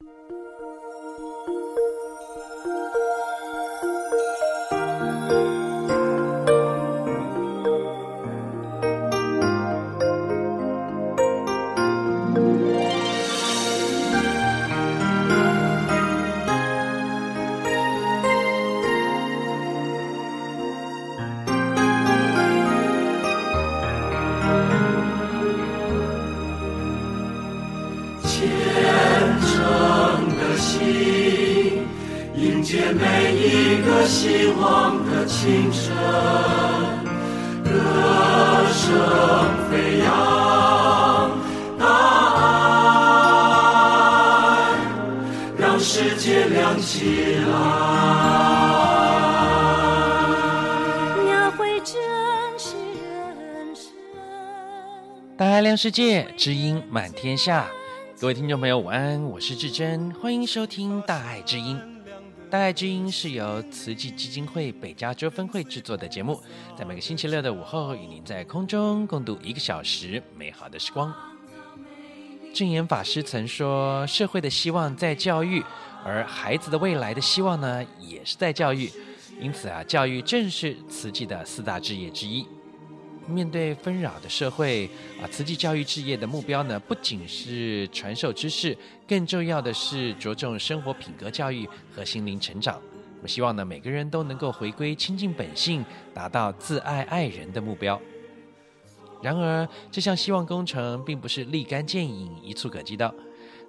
大天下。各位听众朋友，午安，我是志珍，欢迎收听《大爱之音》。《大爱之音》是由慈济基金会北加州分会制作的节目，在每个星期六的午后，与您在空中共度一个小时美好的时光。证严法师曾说：“社会的希望在教育，而孩子的未来的希望呢，也是在教育。因此啊，教育正是慈济的四大志业之一。”面对纷扰的社会啊，慈济教育置业的目标呢，不仅是传授知识，更重要的是着重生活品格教育和心灵成长。我希望呢，每个人都能够回归亲近本性，达到自爱爱人的目标。然而，这项希望工程并不是立竿见影、一蹴可及的。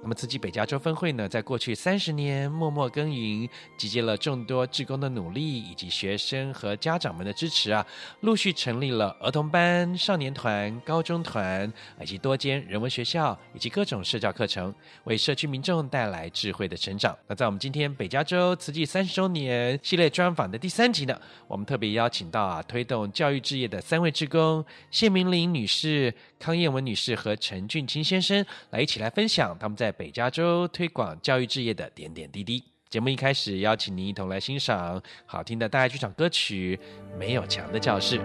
那么，慈济北加州分会呢，在过去三十年默默耕耘，集结了众多志工的努力，以及学生和家长们的支持啊，陆续成立了儿童班、少年团、高中团，以及多间人文学校，以及各种社教课程，为社区民众带来智慧的成长。那在我们今天北加州慈济三十周年系列专访的第三集呢，我们特别邀请到啊，推动教育志业的三位志工谢明玲女士、康燕文女士和陈俊清先生，来一起来分享他们在北加州推广教育置业的点点滴滴。节目一开始，邀请您一同来欣赏好听的大爱剧场歌曲《没有墙的教室》。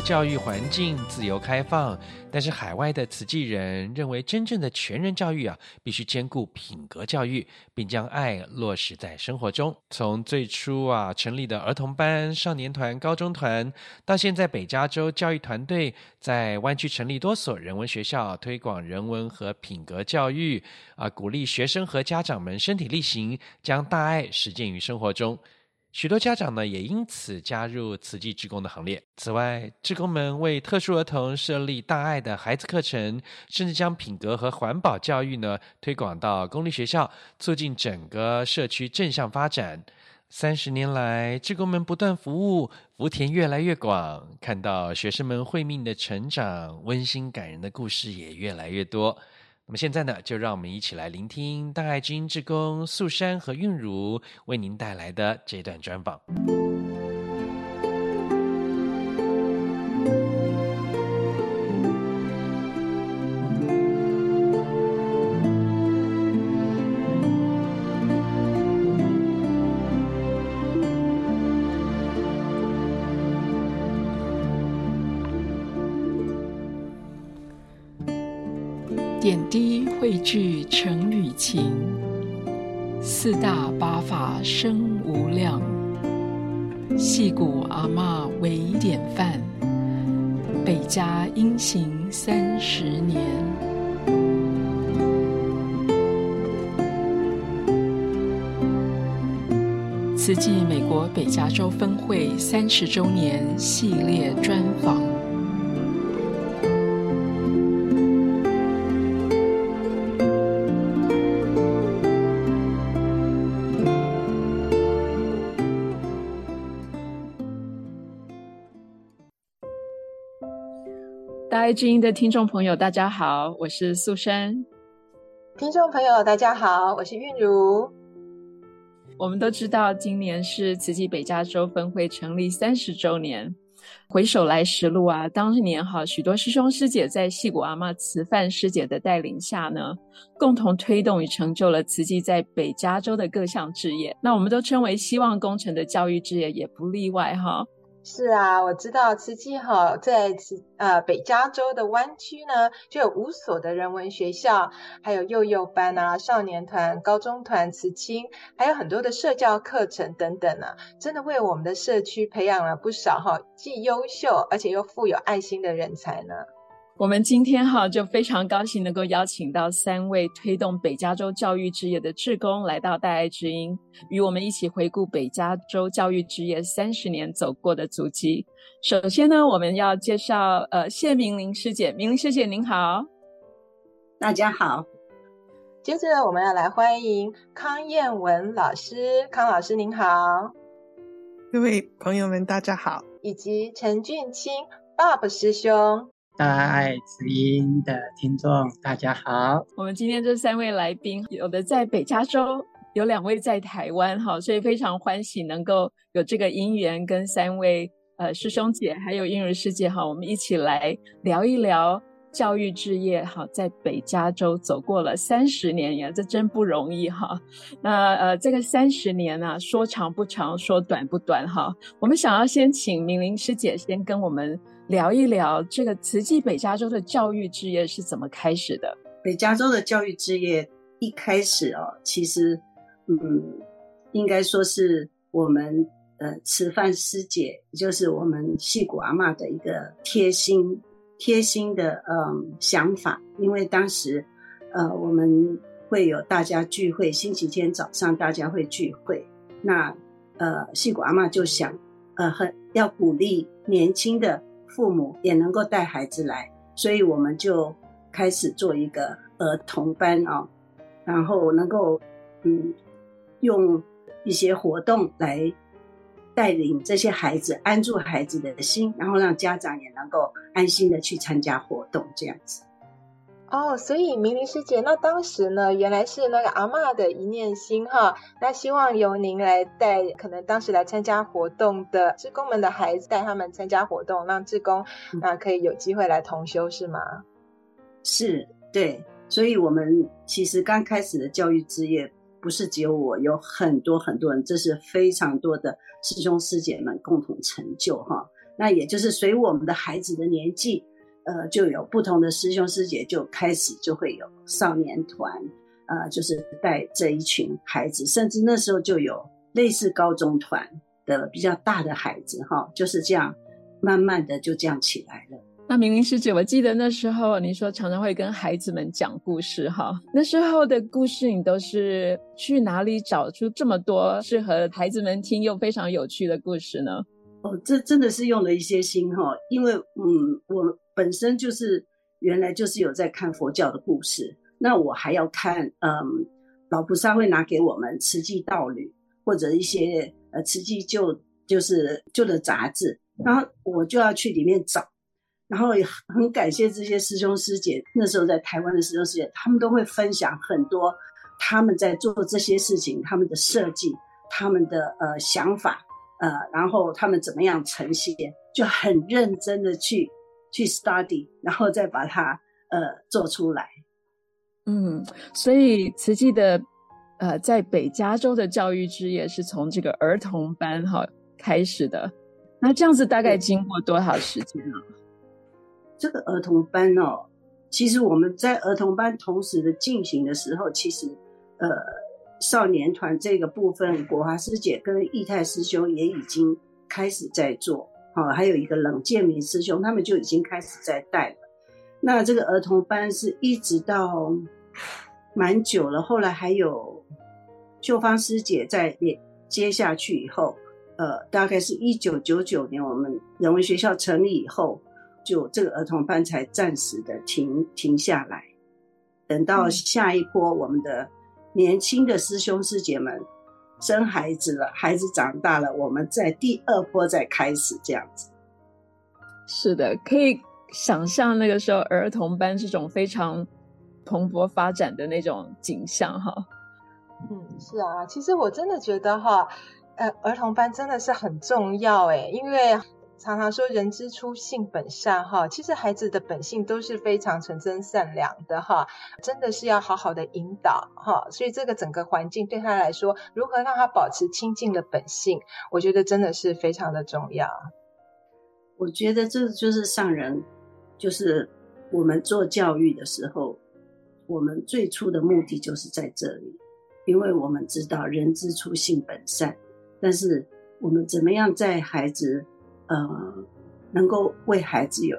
教育环境自由开放，但是海外的慈济人认为，真正的全人教育啊，必须兼顾品格教育，并将爱落实在生活中。从最初啊成立的儿童班、少年团、高中团，到现在北加州教育团队在湾区成立多所人文学校，推广人文和品格教育，啊，鼓励学生和家长们身体力行，将大爱实践于生活中。许多家长呢，也因此加入慈济志工的行列。此外，志工们为特殊儿童设立大爱的孩子课程，甚至将品格和环保教育呢推广到公立学校，促进整个社区正向发展。三十年来，志工们不断服务，福田越来越广，看到学生们会命的成长，温馨感人的故事也越来越多。那么现在呢，就让我们一起来聆听大爱之音志工素珊和韵如为您带来的这段专访。成语情，四大八法生无量，矽谷阿嬷为典范，北家英行三十年。慈济美国北加州分会三十周年系列专访。爱知音的听众朋友，大家好，我是素珊。听众朋友，大家好，我是韵如。我们都知道，今年是慈济北加州分会成立三十周年。回首来时路啊，当年哈许多师兄师姐在矽谷阿妈慈范师姐的带领下呢，共同推动与成就了慈济在北加州的各项事业。那我们都称为希望工程的教育事业，也不例外哈。是啊，我知道慈济哈在慈呃北加州的湾区呢，就有五所的人文学校，还有幼幼班啊、少年团、高中团、慈青，还有很多的社教课程等等啊，真的为我们的社区培养了不少哈既优秀而且又富有爱心的人才呢。我们今天哈就非常高兴能够邀请到三位推动北加州教育志业的志工来到大爱之音，与我们一起回顾北加州教育志业三十年走过的足迹。首先呢，我们要介绍呃谢明玲师姐，明玲师姐您好，大家好。接着我们要来欢迎康燕文老师，康老师您好，各位朋友们大家好，以及陈俊清 Bob 师兄。大爱知音的听众，大家好。我们今天这三位来宾，有的在北加州，有两位在台湾，哈，所以非常欢喜能够有这个因缘，跟三位呃师兄姐还有韵如师姐，哈，我们一起来聊一聊教育置业，哈，在北加州走过了三十年呀，这真不容易哈。那呃，这个三十年呢、啊，说长不长，说短不短，哈。我们想要先请明玲师姐先跟我们。聊一聊这个慈济北加州的教育志业是怎么开始的？北加州的教育志业一开始哦，其实，嗯，应该说是我们呃慈范师姐，也就是我们矽谷阿嬷的一个贴心贴心的嗯想法。因为当时呃我们会有大家聚会，星期天早上大家会聚会，那呃矽谷阿嬷就想呃很要鼓励年轻的。父母也能够带孩子来，所以我们就开始做一个儿童班啊，然后能够嗯用一些活动来带领这些孩子，安住孩子的心，然后让家长也能够安心的去参加活动，这样子。哦，所以明玲师姐，那当时呢，原来是那个阿嬷的一念心哈，那希望由您来带，可能当时来参加活动的志工们的孩子，带他们参加活动，让志工啊可以有机会来同修，是吗？是，对。所以我们其实刚开始的教育之业，不是只有我，有很多很多人，这是非常多的师兄师姐们共同成就哈。那也就是随我们的孩子的年纪。呃，就有不同的师兄师姐就开始就会有少年团，呃，就是带这一群孩子，甚至那时候就有类似高中团的比较大的孩子，哈，就是这样，慢慢的就这样起来了。那明明师姐，我记得那时候你说常常会跟孩子们讲故事，哈，那时候的故事你都是去哪里找出这么多适合孩子们听又非常有趣的故事呢？哦，这真的是用了一些心哈，因为嗯，我。本身就是原来就是有在看佛教的故事，那我还要看，嗯，老菩萨会拿给我们慈济道侣或者一些呃慈济旧就是旧的杂志，然后我就要去里面找，然后也很感谢这些师兄师姐，那时候在台湾的师兄师姐，他们都会分享很多他们在做这些事情，他们的设计，他们的呃想法，呃，然后他们怎么样呈现，就很认真的去。去 study，然后再把它呃做出来。嗯，所以慈济的呃在北加州的教育之业是从这个儿童班哈开始的。那这样子大概经过多少时间呢？这个儿童班哦，其实我们在儿童班同时的进行的时候，其实呃少年团这个部分，国华师姐跟义泰师兄也已经开始在做，好、哦，还有一个冷建明师兄，他们就已经开始在带了。那这个儿童班是一直到蛮久了，后来还有秀芳师姐在连接下去以后，呃，大概是一九九九年我们人文学校成立以后。就这个儿童班才暂时的停停下来，等到下一波我们的年轻的师兄师姐们生孩子了，孩子长大了，我们在第二波再开始这样子。是的，可以想象那个时候儿童班这种非常蓬勃发展的那种景象哈。嗯，是啊，其实我真的觉得哈，呃，儿童班真的是很重要哎，因为。常常说人之初性本善哈，其实孩子的本性都是非常纯真善良的哈，真的是要好好的引导哈。所以这个整个环境对他来说，如何让他保持清净的本性，我觉得真的是非常的重要。我觉得这就是上人，就是我们做教育的时候，我们最初的目的就是在这里，因为我们知道人之初性本善，但是我们怎么样在孩子。呃，能够为孩子有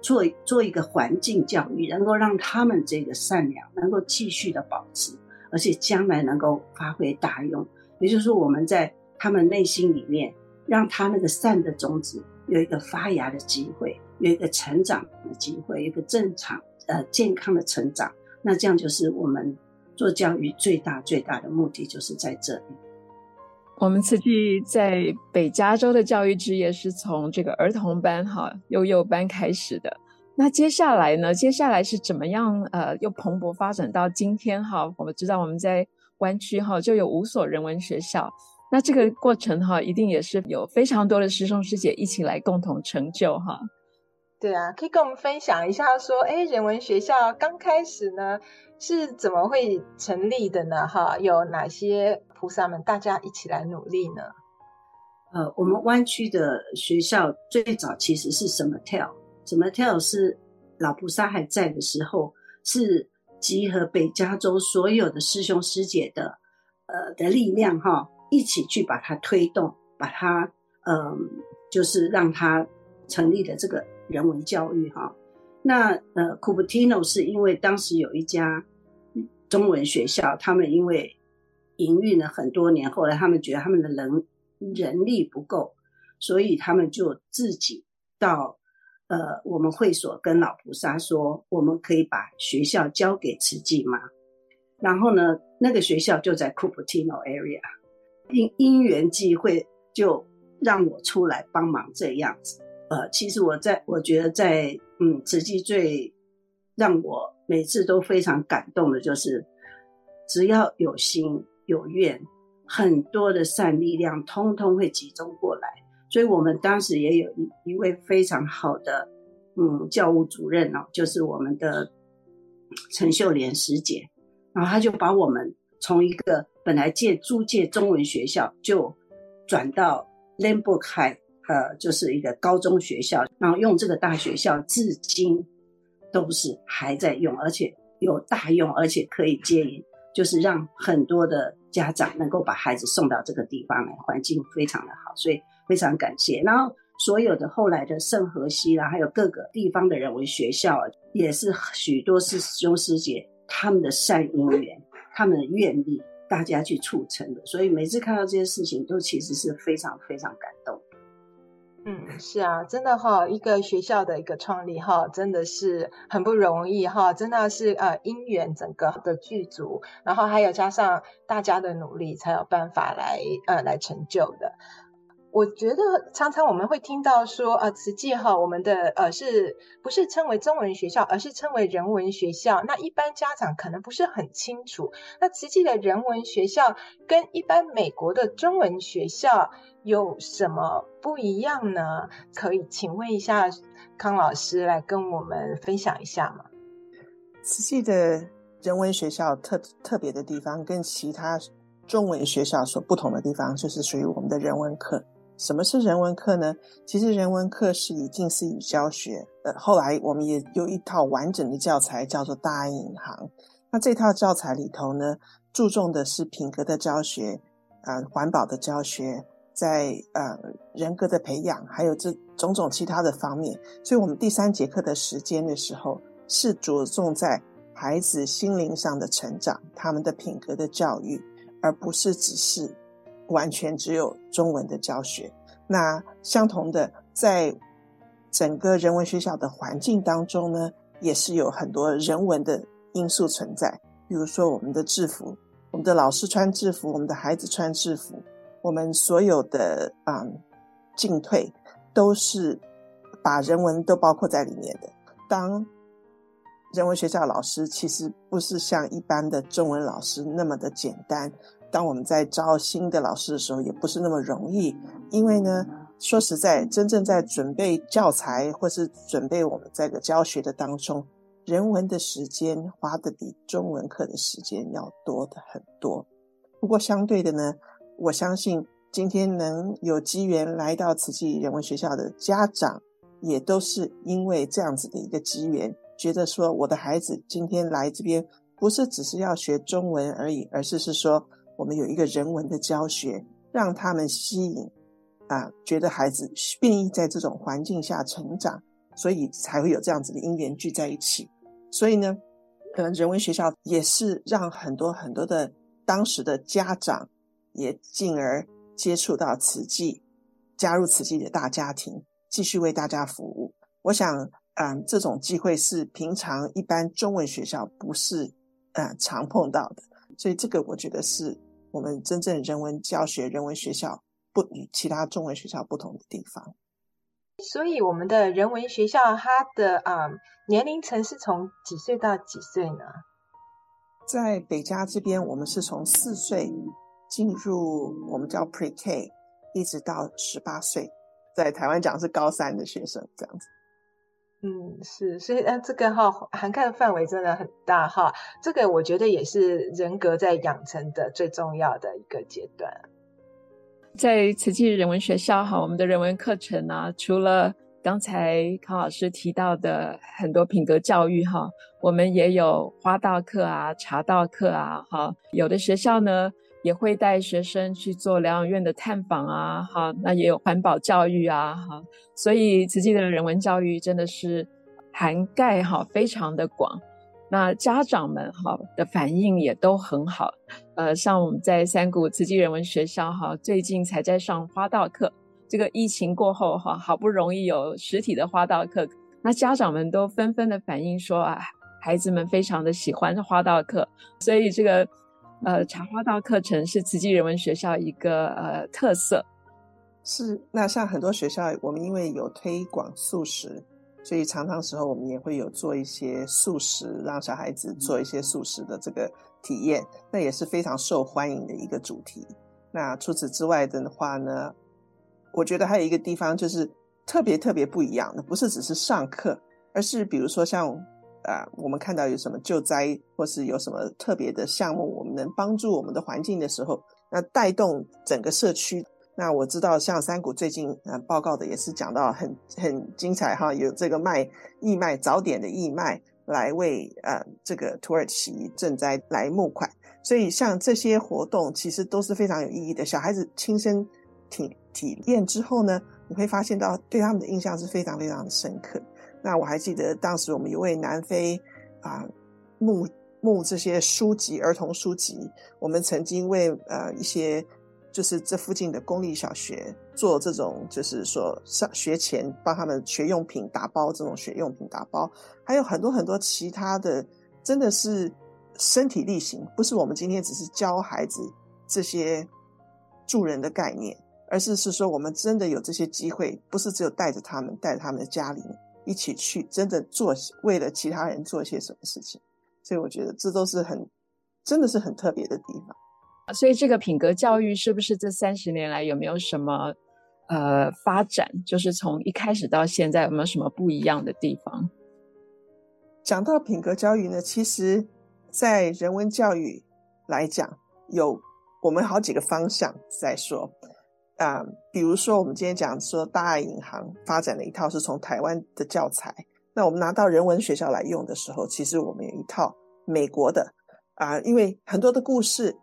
做做一个环境教育，能够让他们这个善良能够继续的保持，而且将来能够发挥大用。也就是说，我们在他们内心里面，让他那个善的种子有一个发芽的机会，有一个成长的机会，一个正常呃健康的成长。那这样就是我们做教育最大最大的目的，就是在这里。我们慈济在北加州的教育职业是从这个儿童班哈幼幼班开始的。那接下来呢？接下来是怎么样？呃，又蓬勃发展到今天哈？我们知道我们在湾区哈就有五所人文学校。那这个过程哈，一定也是有非常多的师兄师姐一起来共同成就哈。对啊，可以跟我们分享一下说，哎，人文学校刚开始呢是怎么会成立的呢？哈，有哪些？菩萨们，大家一起来努力呢。呃，我们湾区的学校最早其实是什么跳？什么跳是老菩萨还在的时候，是集合北加州所有的师兄师姐的呃的力量哈，一起去把它推动，把它嗯、呃，就是让它成立的这个人文教育哈。那呃，Cupertino 是因为当时有一家中文学校，他们因为营运了很多年，后来他们觉得他们的人人力不够，所以他们就自己到呃我们会所跟老菩萨说，我们可以把学校交给慈济吗？然后呢，那个学校就在 Cupertino area，因因缘际会就让我出来帮忙这样子。呃，其实我在我觉得在嗯慈济最让我每次都非常感动的就是，只要有心。有愿，很多的善力量通通会集中过来，所以我们当时也有一一位非常好的嗯教务主任哦，就是我们的陈秀莲师姐，然后他就把我们从一个本来借租借中文学校，就转到 l a m b o r i 呃，就是一个高中学校，然后用这个大学校至今都是还在用，而且有大用，而且可以接引。就是让很多的家长能够把孩子送到这个地方来，环境非常的好，所以非常感谢。然后所有的后来的圣荷西啦，还有各个地方的人文学校，也是许多师兄师姐他们的善因缘，他们的愿力，大家去促成的。所以每次看到这些事情，都其实是非常非常感动。嗯，是啊，真的哈，一个学校的一个创立哈，真的是很不容易哈，真的是呃因缘整个的剧组，然后还有加上大家的努力，才有办法来呃来成就的。我觉得常常我们会听到说，呃，慈济哈，我们的呃是不是称为中文学校，而是称为人文学校？那一般家长可能不是很清楚。那慈济的人文学校跟一般美国的中文学校有什么不一样呢？可以请问一下康老师来跟我们分享一下吗？慈济的人文学校特特别的地方，跟其他中文学校所不同的地方，就是属于我们的人文课。什么是人文课呢？其实人文课是以近似语教学，呃，后来我们也有一套完整的教材，叫做大爱银行。那这套教材里头呢，注重的是品格的教学，呃，环保的教学，在呃人格的培养，还有这种种其他的方面。所以，我们第三节课的时间的时候，是着重在孩子心灵上的成长，他们的品格的教育，而不是只是。完全只有中文的教学。那相同的，在整个人文学校的环境当中呢，也是有很多人文的因素存在。比如说，我们的制服，我们的老师穿制服，我们的孩子穿制服，我们所有的嗯进退，都是把人文都包括在里面的。当人文学校老师，其实不是像一般的中文老师那么的简单。当我们在招新的老师的时候，也不是那么容易，因为呢，说实在，真正在准备教材或是准备我们这个教学的当中，人文的时间花的比中文课的时间要多的很多。不过相对的呢，我相信今天能有机缘来到慈济人文学校的家长，也都是因为这样子的一个机缘，觉得说我的孩子今天来这边，不是只是要学中文而已，而是是说。我们有一个人文的教学，让他们吸引啊，觉得孩子愿意在这种环境下成长，所以才会有这样子的因缘聚在一起。所以呢，呃，人文学校也是让很多很多的当时的家长也进而接触到慈济，加入慈济的大家庭，继续为大家服务。我想，嗯、这种机会是平常一般中文学校不是呃常碰到的，所以这个我觉得是。我们真正人文教学、人文学校不与其他中文学校不同的地方，所以我们的人文学校它的啊、嗯、年龄层是从几岁到几岁呢？在北加这边，我们是从四岁进入我们叫 Pre-K，一直到十八岁，在台湾讲是高三的学生这样子。嗯，是，所以呃，这个哈涵盖的范围真的很大哈。这个我觉得也是人格在养成的最重要的一个阶段。在慈济人文学校哈，我们的人文课程啊，除了刚才康老师提到的很多品格教育哈，我们也有花道课啊、茶道课啊，哈，有的学校呢也会带学生去做疗养院的探访啊，哈，那也有环保教育啊，哈。所以慈济的人文教育真的是涵盖哈非常的广，那家长们哈的反应也都很好，呃，像我们在三股慈济人文学校哈，最近才在上花道课，这个疫情过后哈，好不容易有实体的花道课，那家长们都纷纷的反映说啊，孩子们非常的喜欢花道课，所以这个呃茶花道课程是慈济人文学校一个呃特色。是，那像很多学校，我们因为有推广素食，所以常常时候我们也会有做一些素食，让小孩子做一些素食的这个体验，那也是非常受欢迎的一个主题。那除此之外的话呢，我觉得还有一个地方就是特别特别不一样的，不是只是上课，而是比如说像啊、我们看到有什么救灾或是有什么特别的项目，我们能帮助我们的环境的时候，那带动整个社区。那我知道，像三谷最近呃报告的也是讲到很 很精彩哈，有这个卖义卖早点的义卖来为呃这个土耳其赈灾来募款，所以像这些活动其实都是非常有意义的。小孩子亲身体体验之后呢，你会发现到对他们的印象是非常非常深刻。那我还记得当时我们有位南非啊募募这些书籍儿童书籍，我们曾经为呃一些。就是这附近的公立小学做这种，就是说上学前帮他们学用品打包，这种学用品打包，还有很多很多其他的，真的是身体力行，不是我们今天只是教孩子这些助人的概念，而是是说我们真的有这些机会，不是只有带着他们，带着他们的家里面一起去，真的做为了其他人做一些什么事情，所以我觉得这都是很，真的是很特别的地方。所以这个品格教育是不是这三十年来有没有什么呃发展？就是从一开始到现在有没有什么不一样的地方？讲到品格教育呢，其实，在人文教育来讲，有我们好几个方向在说。啊、比如说我们今天讲说大爱银行发展的一套是从台湾的教材，那我们拿到人文学校来用的时候，其实我们有一套美国的啊、因为很多的故事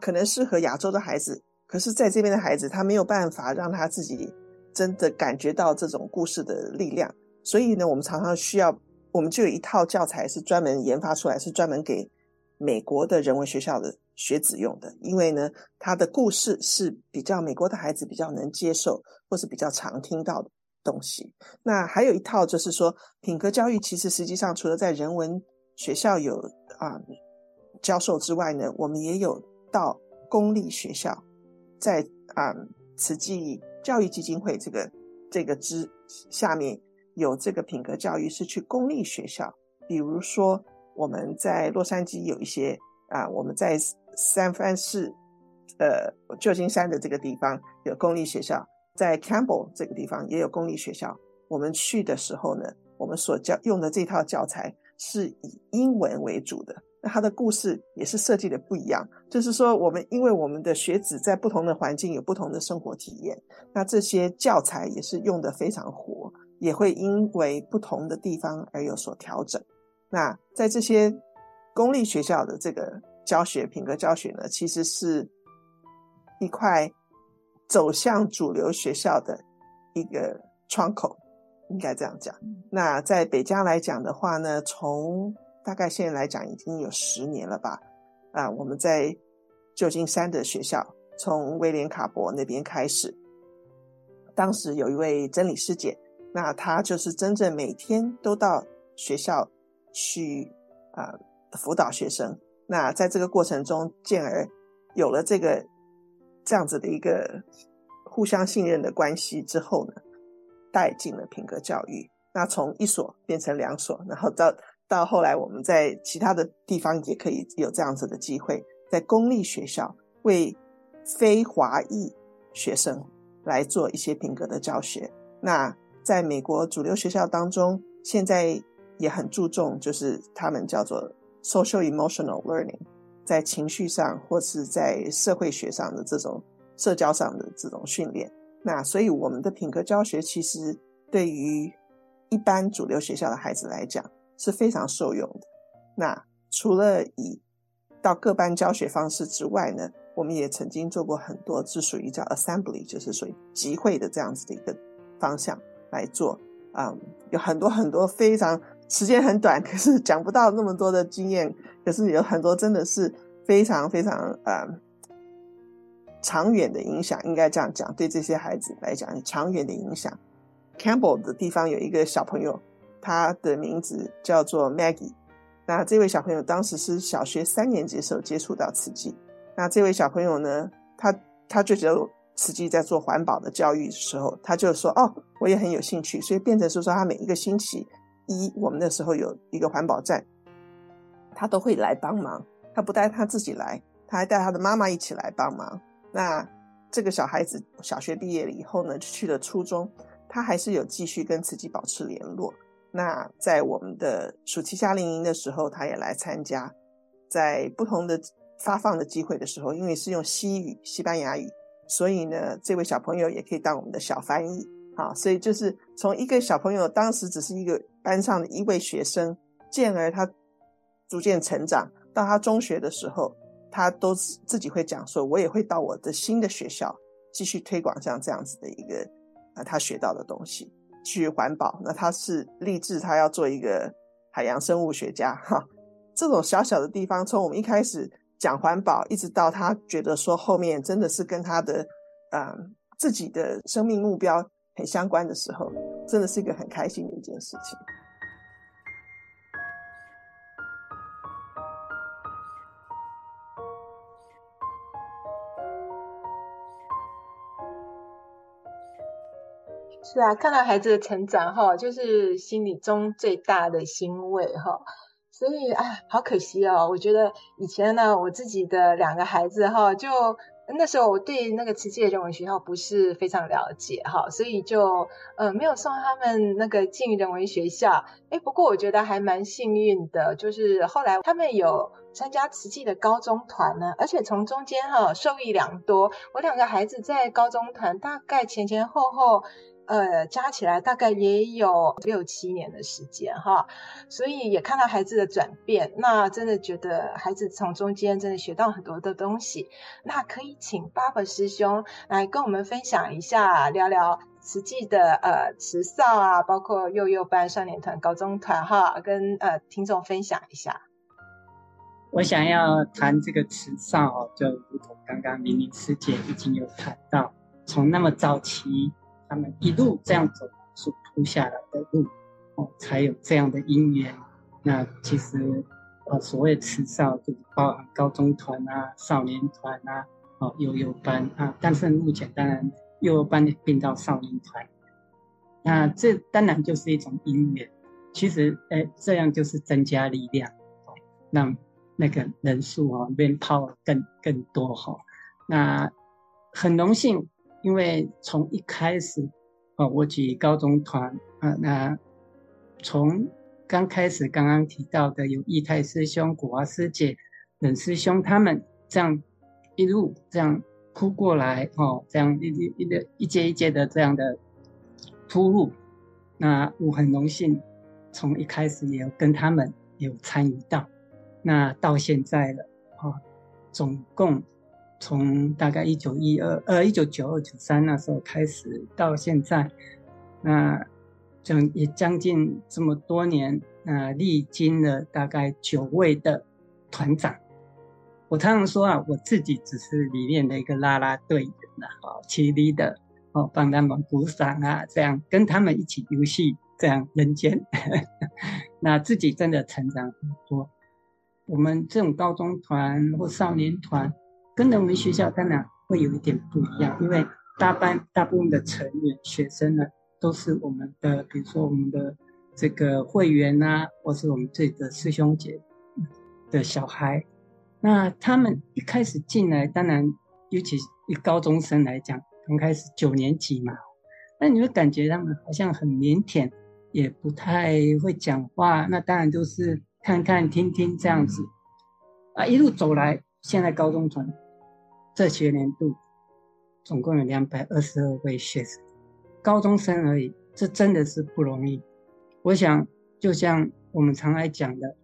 可能适合亚洲的孩子，可是在这边的孩子他没有办法让他自己真的感觉到这种故事的力量，所以呢，我们常常需要，我们就有一套教材是专门研发出来，是专门给美国的人文学校的学子用的，因为呢，他的故事是比较美国的孩子比较能接受，或是比较常听到的东西。那还有一套就是说，品格教育其实实际上除了在人文学校有啊、教授之外呢，我们也有到公立学校，在啊、慈济教育基金会这个这个之下面有这个品格教育，是去公立学校，比如说我们在洛杉矶有一些啊，我们在。三藩市，呃，旧金山的这个地方有公立学校，在 Campbell 这个地方也有公立学校。我们去的时候呢，我们所教用的这套教材是以英文为主的。那它的故事也是设计的不一样，就是说，我们因为我们的学子在不同的环境有不同的生活体验，那这些教材也是用的非常活，也会因为不同的地方而有所调整。那在这些公立学校的这个。教学品格教学呢，其实是一块走向主流学校的一个窗口，应该这样讲。那在北加来讲的话呢，从大概现在来讲已经有十年了吧。啊，我们在旧金山的学校，从威廉卡伯那边开始，当时有一位真理师姐，那她就是真正每天都到学校去啊辅导学生。那在这个过程中，进而有了这个这样子的一个互相信任的关系之后呢，带进了品格教育。那从一所变成两所，然后到到后来，我们在其他的地方也可以有这样子的机会，在公立学校为非华裔学生来做一些品格的教学。那在美国主流学校当中，现在也很注重，就是他们叫做。Social emotional learning，在情绪上或是在社会学上的这种社交上的这种训练，那所以我们的品格教学其实对于一般主流学校的孩子来讲是非常受用的。那除了以到各班教学方式之外呢，我们也曾经做过很多，是属于叫 assembly，就是属于集会的这样子的一个方向来做。嗯，有很多很多非常。时间很短，可是讲不到那么多的经验。可是有很多真的是非常非常呃长远的影响，应该这样讲，对这些孩子来讲，长远的影响。Campbell 的地方有一个小朋友，他的名字叫做 Maggie。那这位小朋友当时是小学三年级的时候接触到慈济。那这位小朋友呢，他他就觉得慈济在做环保的教育的时候，他就说：“哦，我也很有兴趣。”所以变成是说，他每一个星期。一，我们那时候有一个环保站，他都会来帮忙。他不带他自己来，他还带他的妈妈一起来帮忙。那这个小孩子小学毕业了以后呢，就去了初中，他还是有继续跟慈济保持联络。那在我们的暑期夏令营的时候，他也来参加。在不同的发放的机会的时候，因为是用西语、西班牙语，所以呢，这位小朋友也可以当我们的小翻译。好，所以就是从一个小朋友，当时只是一个班上的一位学生，进而他逐渐成长，到他中学的时候，他都自己会讲说，我也会到我的新的学校继续推广像这样子的一个啊，他学到的东西去环保。那他是立志他要做一个海洋生物学家哈。这种小小的地方，从我们一开始讲环保，一直到他觉得说后面真的是跟他的啊自己的生命目标。很相关的时候，真的是一个很开心的一件事情。是啊，看到孩子的成长哈，就是心里中最大的欣慰哈。所以啊，好可惜哦，我觉得以前呢，我自己的两个孩子哈，就那时候我对那个慈济的人文学校不是非常了解哈，所以就呃没有送他们那个进人文学校。哎，不过我觉得还蛮幸运的，就是后来他们有参加慈济的高中团呢，而且从中间哈受益良多。我两个孩子在高中团大概前前后后。呃，加起来大概也有六七年的时间哈，所以也看到孩子的转变，那真的觉得孩子从中间真的学到很多的东西。那可以请爸爸师兄来跟我们分享一下，聊聊慈济的呃慈少啊，包括幼幼班、少年团、高中团哈，跟呃听众分享一下。我想要谈这个慈少，就如同刚刚明明师姐已经有谈到，从那么早期。他们一路这样走，所铺下来的路，哦，才有这样的因缘。那其实，呃，所谓慈少就是包含高中团啊、少年团啊、哦，幼幼班啊。但是目前当然幼幼班也并到少年团，那这当然就是一种因缘。其实，哎，这样就是增加力量，哦，让那个人数啊变泡更更多哈。那很荣幸。因为从一开始，哦，我举高中团啊，那从刚开始刚刚提到的有义泰师兄、古华师姐、冷师兄他们这样一路这样扑过来，哦，这样一一一一阶一阶的这样的铺路，那我很荣幸从一开始也有跟他们有参与到，那到现在了，哦，总共。从大概一九一二呃一九九二九三那时候开始到现在，那将也将近这么多年，那历经了大概九位的团长。我常常说啊，我自己只是里面的一个啦啦队员呐，哦，起立的哦，帮他们鼓掌啊，这样跟他们一起游戏，这样人间，那自己真的成长很多。我们这种高中团或少年团。跟人文学校当然会有一点不一样，因为大班大部分的成员学生呢，都是我们的，比如说我们的这个会员啊，或是我们这个师兄姐的小孩。那他们一开始进来，当然尤其以高中生来讲，刚开始九年级嘛，那你会感觉他们好像很腼腆，也不太会讲话。那当然都是看看听听这样子啊，一路走来，现在高中团。这学年度总共有两百二十二位学生，高中生而已，这真的是不容易。我想，就像我们常来讲的，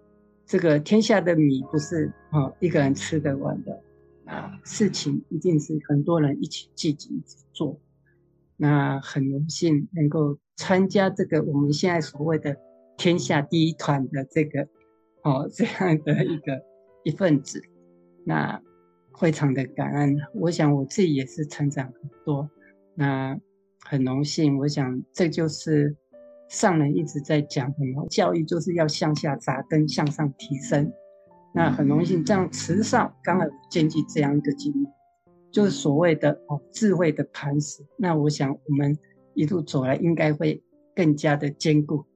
这个天下的米不是啊一个人吃得完的啊，事情一定是很多人一起聚集一起做。那很荣幸能够参加这个我们现在所谓的天下第一团的这个哦这样的一个一份子，那。非常的感恩，我想我自己也是成长很多，那很荣幸。我想这就是上人一直在讲什么，教育就是要向下扎根，向上提升。那很荣幸，这样慈善刚好兼具这样一个经历，就是所谓的哦智慧的磐石。那我想我们一路走来，应该会更加的坚固。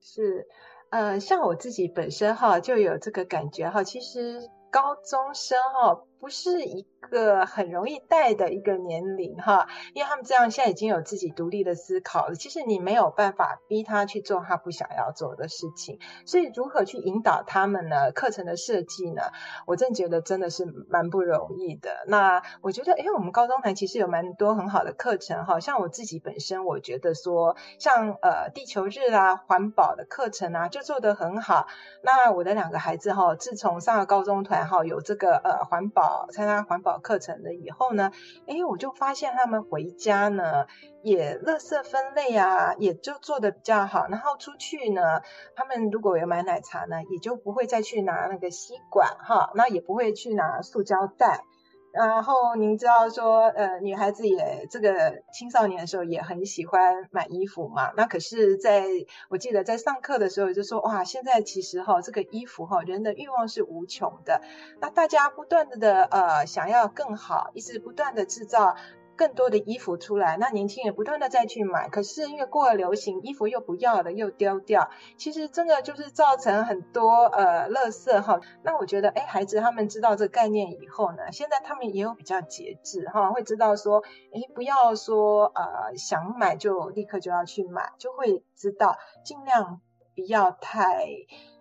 是，呃，像我自己本身哈就有这个感觉哈，其实高中生哈。不是一个很容易带的一个年龄哈，因为他们这样现在已经有自己独立的思考了。其实你没有办法逼他去做他不想要做的事情，所以如何去引导他们呢？课程的设计呢？我真觉得真的是蛮不容易的。那我觉得，哎，我们高中团其实有蛮多很好的课程哈，像我自己本身，我觉得说像呃地球日啊、环保的课程啊，就做得很好。那我的两个孩子哈，自从上了高中团哈，有这个呃环保。参加环保课程的以后呢，哎，我就发现他们回家呢，也垃圾分类啊，也就做的比较好。然后出去呢，他们如果有买奶茶呢，也就不会再去拿那个吸管哈，那也不会去拿塑胶袋。然后您知道说，呃，女孩子也这个青少年的时候也很喜欢买衣服嘛。那可是在我记得在上课的时候就说，哇，现在其实哈这个衣服哈人的欲望是无穷的。那大家不断的的呃想要更好，一直不断的制造更多的衣服出来，那年轻人不断的再去买，可是因为过了流行，衣服又不要了，又丢掉，其实真的就是造成很多呃垃圾哈。那我觉得，哎，孩子他们知道这个概念以后呢，现在他们也有比较节制哈，会知道说，哎，不要说呃想买就立刻就要去买，就会知道尽量不要太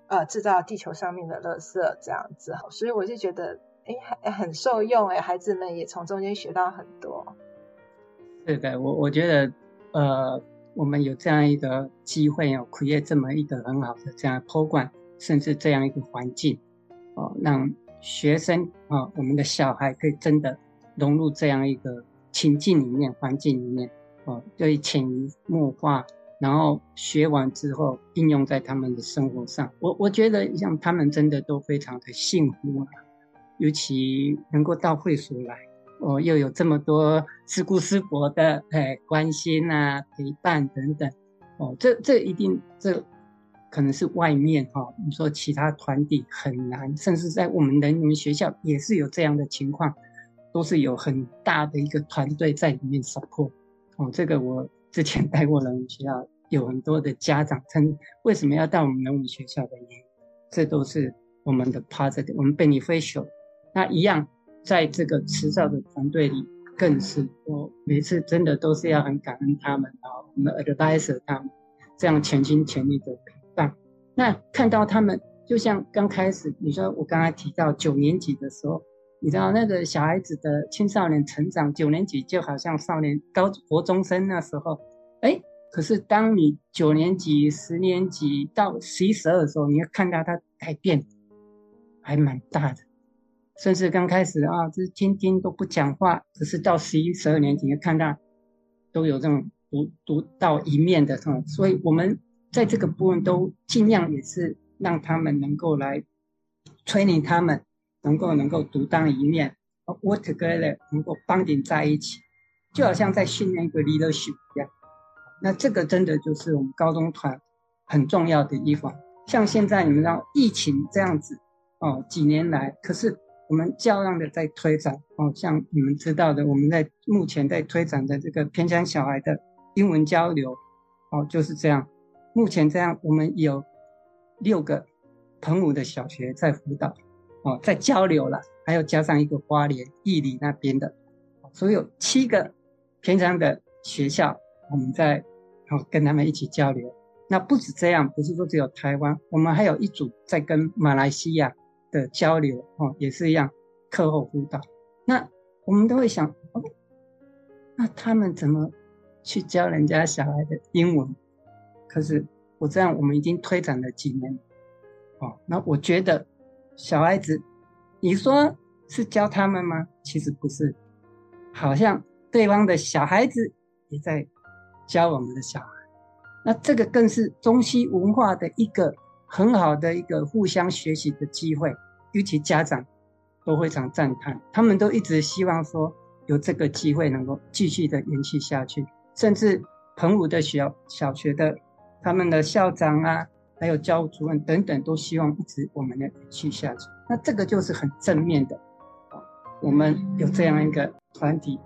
呃制造地球上面的垃圾这样子。所以我就觉得。哎，很受用哎，孩子们也从中间学到很多。是的，我我觉得，呃，我们有这样一个机会哦，create 这么一个很好的这样托管甚至这样一个环境，哦，让学生啊、哦，我们的小孩可以真的融入这样一个情境里面、环境里面，哦，对，潜移默化，然后学完之后应用在他们的生活上。我我觉得像他们真的都非常的幸福啊。尤其能够到会所来，哦，又有这么多师姑师伯的哎关心啊、陪伴等等，哦，这这一定这可能是外面哈、哦，你说其他团体很难，甚至在我们人文学校也是有这样的情况，都是有很大的一个团队在里面 support。哦，这个我之前带过人文学校，有很多的家长称为什么要到我们人文学校的原因，这都是我们的 positive，我们 beneficial。那一样，在这个迟早的团队里，更是我每次真的都是要很感恩他们啊，我们 advisor 他们这样全心全力的陪伴。那看到他们，就像刚开始你说我刚才提到九年级的时候，你知道那个小孩子的青少年成长，九年级就好像少年高国中生那时候，哎，可是当你九年级、十年级到十一、十二的时候，你会看到他改变还蛮大的。甚至刚开始啊，就是天天都不讲话，只是到十一、十二年级看到都有这种独独到一面的这种，所以我们在这个部分都尽量也是让他们能够来 training 他们，能够能够独当一面，work together，能够帮点在一起，就好像在训练一个 leadership 一样。那这个真的就是我们高中团很重要的一环。像现在你们知道疫情这样子哦，几年来，可是。我们较量的在推展哦，像你们知道的，我们在目前在推展的这个偏乡小孩的英文交流哦，就是这样。目前这样，我们有六个澎湖的小学在辅导哦，在交流了，还有加上一个花莲义里那边的，所以有七个偏乡的学校，我们在哦跟他们一起交流。那不止这样，不是说只有台湾，我们还有一组在跟马来西亚。的交流哦，也是一样，课后辅导。那我们都会想，哦，那他们怎么去教人家小孩的英文？可是我这样，我们已经推展了几年，哦，那我觉得小孩子，你说是教他们吗？其实不是，好像对方的小孩子也在教我们的小孩。那这个更是中西文化的一个。很好的一个互相学习的机会，尤其家长都非常赞叹，他们都一直希望说有这个机会能够继续的延续下去，甚至澎湖的小小学的他们的校长啊，还有教务主任等等，都希望一直我们的延续下去。那这个就是很正面的，我们有这样一个团体。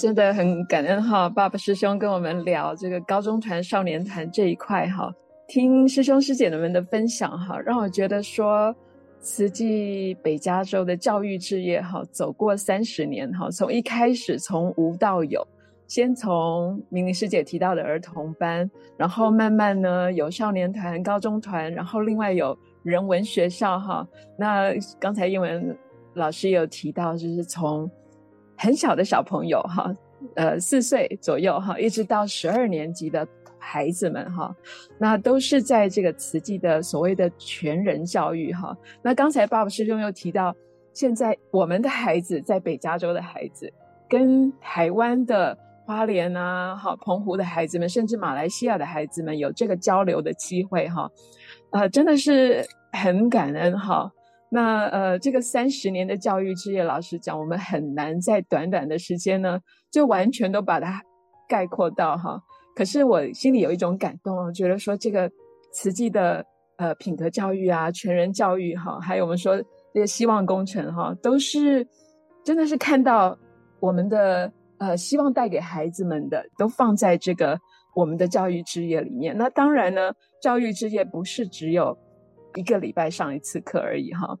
真的很感恩哈，爸爸师兄跟我们聊这个高中团、少年团这一块哈，听师兄师姐们的分享哈，让我觉得说，慈济北加州的教育事业哈，走过三十年哈，从一开始从无到有，先从明玲师姐提到的儿童班，然后慢慢呢有少年团、高中团，然后另外有人文学校哈。那刚才英文老师也有提到，就是从。很小的小朋友哈，呃，四岁左右哈，一直到十二年级的孩子们哈，那都是在这个慈济的所谓的全人教育哈。那刚才爸爸师兄又提到，现在我们的孩子在北加州的孩子，跟台湾的花莲啊、哈澎湖的孩子们，甚至马来西亚的孩子们有这个交流的机会哈，呃，真的是很感恩哈。那呃，这个三十年的教育事业，老实讲，我们很难在短短的时间呢，就完全都把它概括到哈。可是我心里有一种感动，我觉得说这个慈济的呃品德教育啊、全人教育哈，还有我们说这个希望工程哈，都是真的是看到我们的呃希望带给孩子们的，都放在这个我们的教育之业里面。那当然呢，教育之业不是只有一个礼拜上一次课而已哈，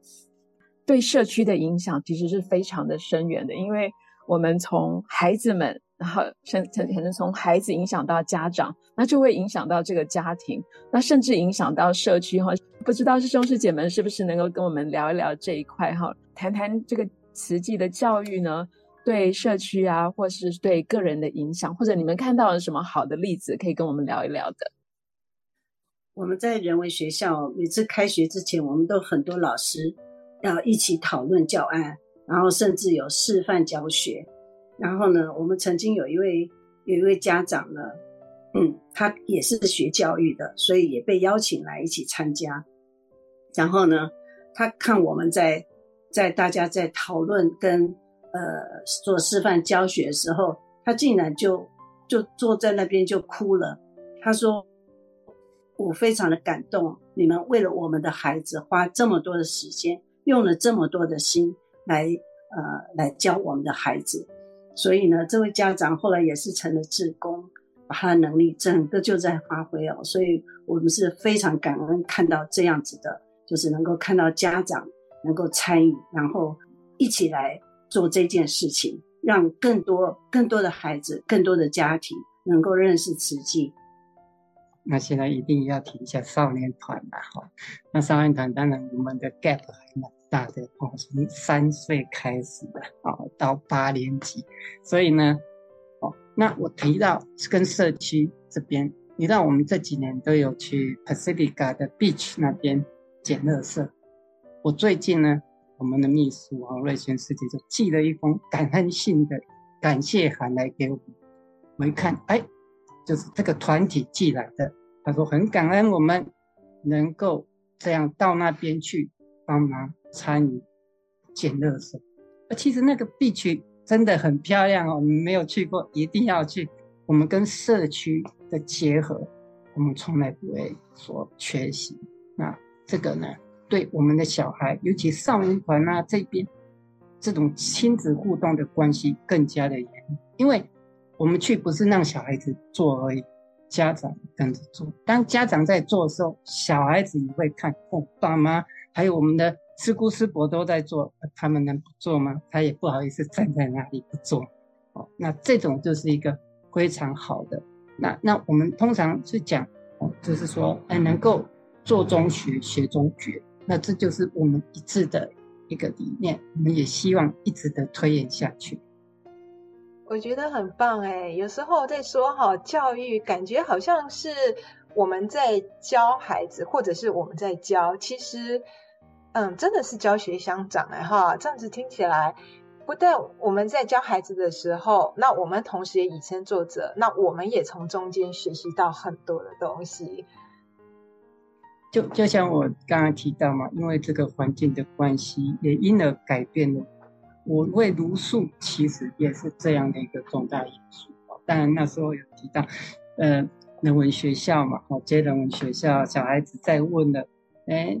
对社区的影响其实是非常的深远的，因为我们从孩子们。然后甚可能从孩子影响到家长，那就会影响到这个家庭，那甚至影响到社区哈。不知道师兄师姐们是不是能够跟我们聊一聊这一块哈，谈谈这个慈济的教育呢，对社区啊，或是对个人的影响，或者你们看到了什么好的例子，可以跟我们聊一聊的。我们在人文学校每次开学之前，我们都很多老师要一起讨论教案，然后甚至有示范教学。然后呢，我们曾经有一位有一位家长呢，嗯，他也是学教育的，所以也被邀请来一起参加。然后呢，他看我们在在大家在讨论跟呃做示范教学的时候，他竟然就就坐在那边就哭了。他说：“我非常的感动，你们为了我们的孩子花这么多的时间，用了这么多的心来呃来教我们的孩子。”所以呢，这位家长后来也是成了志工，把他的能力整个就在发挥哦。所以我们是非常感恩看到这样子的，就是能够看到家长能够参与，然后一起来做这件事情，让更多更多的孩子、更多的家庭能够认识慈济。那现在一定要提一下少年团了哈。那少年团当然我们的 gap 还蛮大的哦，从三岁开始的哦，到八年级，所以呢，哦，那我提到跟社区这边，你知道我们这几年都有去 Pacifica 的 Beach 那边捡垃圾。我最近呢，我们的秘书啊瑞璇师姐就寄了一封感恩信的感谢函来给我们。我一看，哎，就是这个团体寄来的，他说很感恩我们能够这样到那边去帮忙。参与捡垃圾，其实那个 b 区真的很漂亮哦，我们没有去过一定要去。我们跟社区的结合，我们从来不会说缺席。那这个呢，对我们的小孩，尤其少年团啊这边，这种亲子互动的关系更加的严，因为我们去不是让小孩子做而已，家长跟着做。当家长在做的时候，小孩子也会看哦，爸妈还有我们的。师姑师伯都在做，他们能不做吗？他也不好意思站在那里不做。哦，那这种就是一个非常好的。那那我们通常是讲，哦，就是说，哎，能够做中学，学中觉。那这就是我们一致的一个理念。我们也希望一直的推演下去。我觉得很棒哎，有时候在说好教育，感觉好像是我们在教孩子，或者是我们在教，其实。嗯，真的是教学相长哎哈，这样子听起来，不但我们在教孩子的时候，那我们同时也以身作则，那我们也从中间学习到很多的东西。就就像我刚刚提到嘛，因为这个环境的关系，也因而改变了。我为茹素，其实也是这样的一个重大因素。当然那时候有提到，呃，人文学校嘛，哦，接人文学校，小孩子在问了，哎。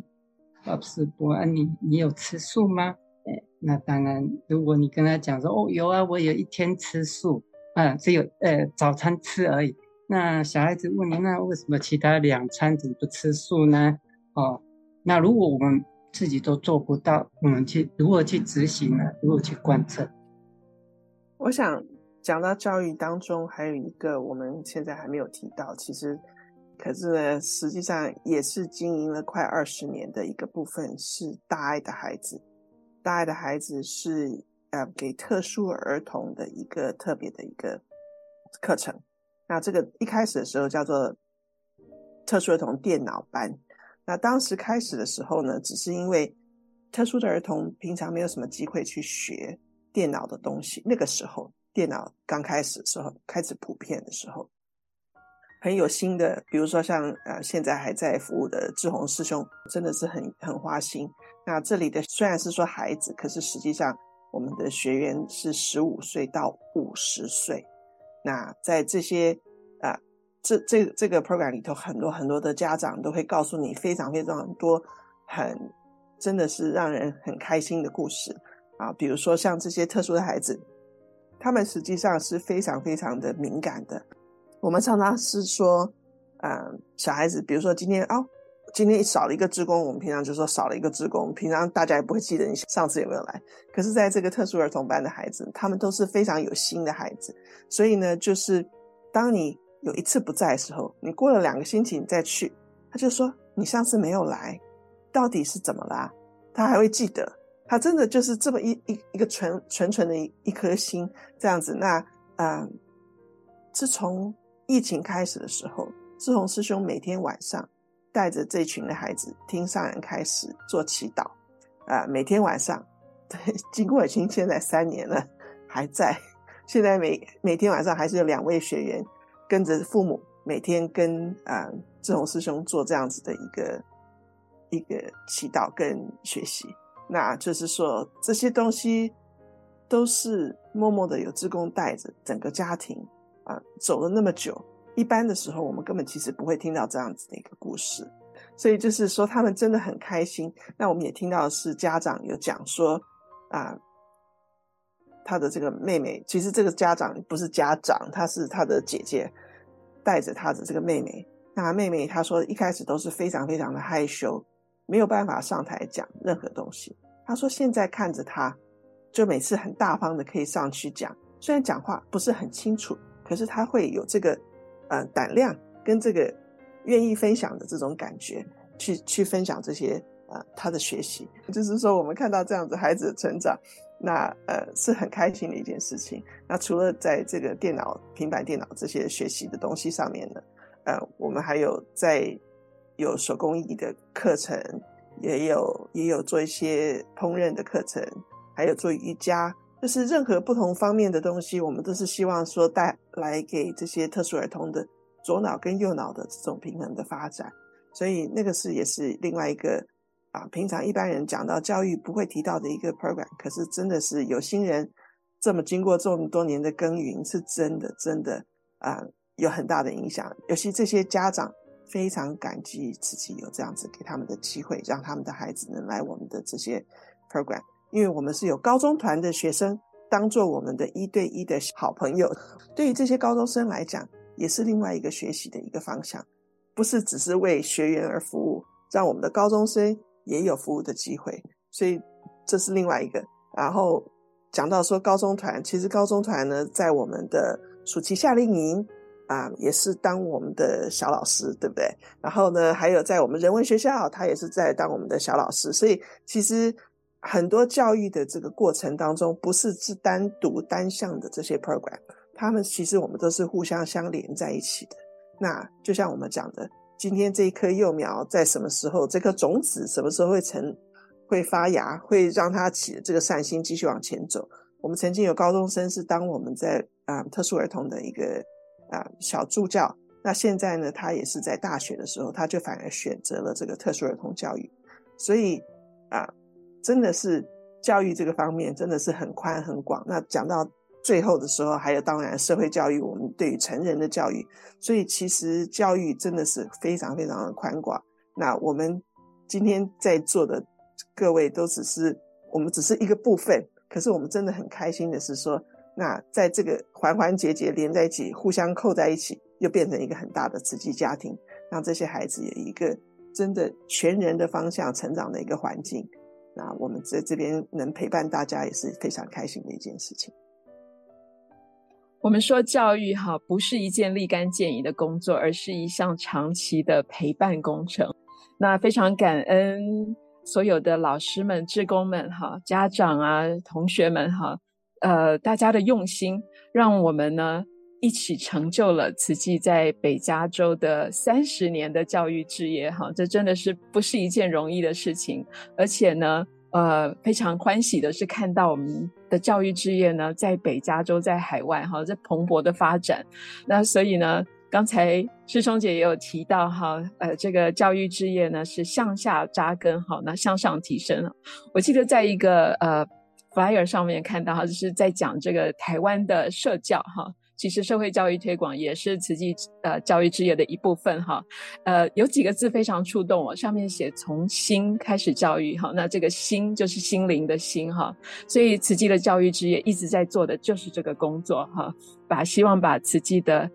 老师伯啊，你你有吃素吗？哎，那当然，如果你跟他讲说，哦，有啊，我有一天吃素，啊，只有呃早餐吃而已。那小孩子问你，那为什么其他两餐怎么不吃素呢？哦，那如果我们自己都做不到，我们去如何去执行呢？如何去贯彻？我想讲到教育当中，还有一个我们现在还没有提到，其实。可是呢，实际上也是经营了快二十年的一个部分，是大爱的孩子。大爱的孩子是呃给特殊儿童的一个特别的一个课程。那这个一开始的时候叫做特殊儿童电脑班。那当时开始的时候呢，只是因为特殊的儿童平常没有什么机会去学电脑的东西。那个时候电脑刚开始的时候，开始普遍的时候。很有心的，比如说像呃现在还在服务的志宏师兄，真的是很很花心。那这里的虽然是说孩子，可是实际上我们的学员是十五岁到五十岁。那在这些、这这这个 program 里头很多很多的家长都会告诉你非常非常多很真的是让人很开心的故事啊，比如说像这些特殊的孩子，他们实际上是非常非常的敏感的。我们常常是说，嗯，小孩子，比如说今天哦，今天少了一个职工，我们平常就说少了一个职工，平常大家也不会记得你上次有没有来。可是在这个特殊儿童班的孩子，他们都是非常有心的孩子，所以呢，就是当你。有一次不在的时候，你过了两个星期你再去，他就说你上次没有来，到底是怎么啦？他还会记得，他真的就是这么一一一个纯纯纯的一一颗心这样子。那啊、自从疫情开始的时候，志宏师兄每天晚上带着这群的孩子听上人开始做祈祷啊、每天晚上，对，经过已经现在三年了，还在，现在每每天晚上还是有两位学员。跟着父母每天跟啊志宏师兄做这样子的一个一个祈祷跟学习，那就是说这些东西都是默默的有志工带着整个家庭啊走了那么久，一般的时候我们根本其实不会听到这样子的一个故事，所以就是说他们真的很开心。那我们也听到是家长有讲说啊。他的这个妹妹，其实这个家长不是家长，他是他的姐姐带着他的这个妹妹。那妹妹她说一开始都是非常非常的害羞，没有办法上台讲任何东西。她说现在看着他，就每次很大方的可以上去讲，虽然讲话不是很清楚，可是他会有这个呃胆量跟这个愿意分享的这种感觉，去去分享这些呃他的学习。就是说我们看到这样子孩子的成长。那呃是很开心的一件事情。那除了在这个电脑、平板电脑这些学习的东西上面呢，呃，我们还有在有手工艺的课程，也有也有做一些烹饪的课程，还有做瑜伽，就是任何不同方面的东西，我们都是希望说带来给这些特殊儿童的左脑跟右脑的这种平衡的发展。所以那个是也是另外一个。啊，平常一般人讲到教育不会提到的一个 program，可是真的是有心人这么经过这么多年的耕耘，是真的真的啊，有很大的影响。尤其这些家长非常感激自己有这样子给他们的机会，让他们的孩子能来我们的这些 program，因为我们是有高中团的学生当做我们的一对一的好朋友，对于这些高中生来讲，也是另外一个学习的一个方向，不是只是为学员而服务，让我们的高中生。也有服务的机会，所以这是另外一个。然后讲到说高中团，其实高中团呢，在我们的暑期夏令营啊，也是当我们的小老师，对不对？然后呢，还有在我们人文学校，他也是在当我们的小老师。所以其实很多教育的这个过程当中，不是是单独单向的这些 program，他们其实我们都是互相相连在一起的。那就像我们讲的。今天这一棵幼苗在什么时候？这颗种子什么时候会成、会发芽，会让它起这个善心继续往前走？我们曾经有高中生是当我们在啊、特殊儿童的一个啊、小助教，那现在呢，他也是在大学的时候，他就反而选择了这个特殊儿童教育。所以啊，真的是教育这个方面真的是很宽很广。那讲到。最后的时候，还有当然社会教育，我们对于成人的教育，所以其实教育真的是非常非常的宽广。那我们今天在座的各位都只是我们只是一个部分，可是我们真的很开心的是说，那在这个环环节节连在一起，互相扣在一起，又变成一个很大的慈济家庭，让这些孩子有一个真的全人的方向成长的一个环境。那我们在这边能陪伴大家，也是非常开心的一件事情。我们说教育哈，不是一件立竿见影的工作，而是一项长期的陪伴工程。那非常感恩所有的老师们、志工们哈、家长啊、同学们哈，呃，大家的用心，让我们呢一起成就了慈济在北加州的三十年的教育事业哈。这真的是不是一件容易的事情，而且呢。呃，非常欢喜的是看到我们的教育志业呢，在北加州，在海外哈，在蓬勃的发展。那所以呢，刚才师兄姐也有提到哈，呃，这个教育志业呢是向下扎根哈，那向上提升。我记得在一个呃 flyer 上面看到哈，就是在讲这个台湾的社教哈，其实社会教育推广也是慈济呃教育事业的一部分哈。呃，有几个字非常触动我，上面写从心开始教育哈，那这个心就是心灵的心哈。所以慈济的教育事业一直在做的就是这个工作哈，把希望把慈济的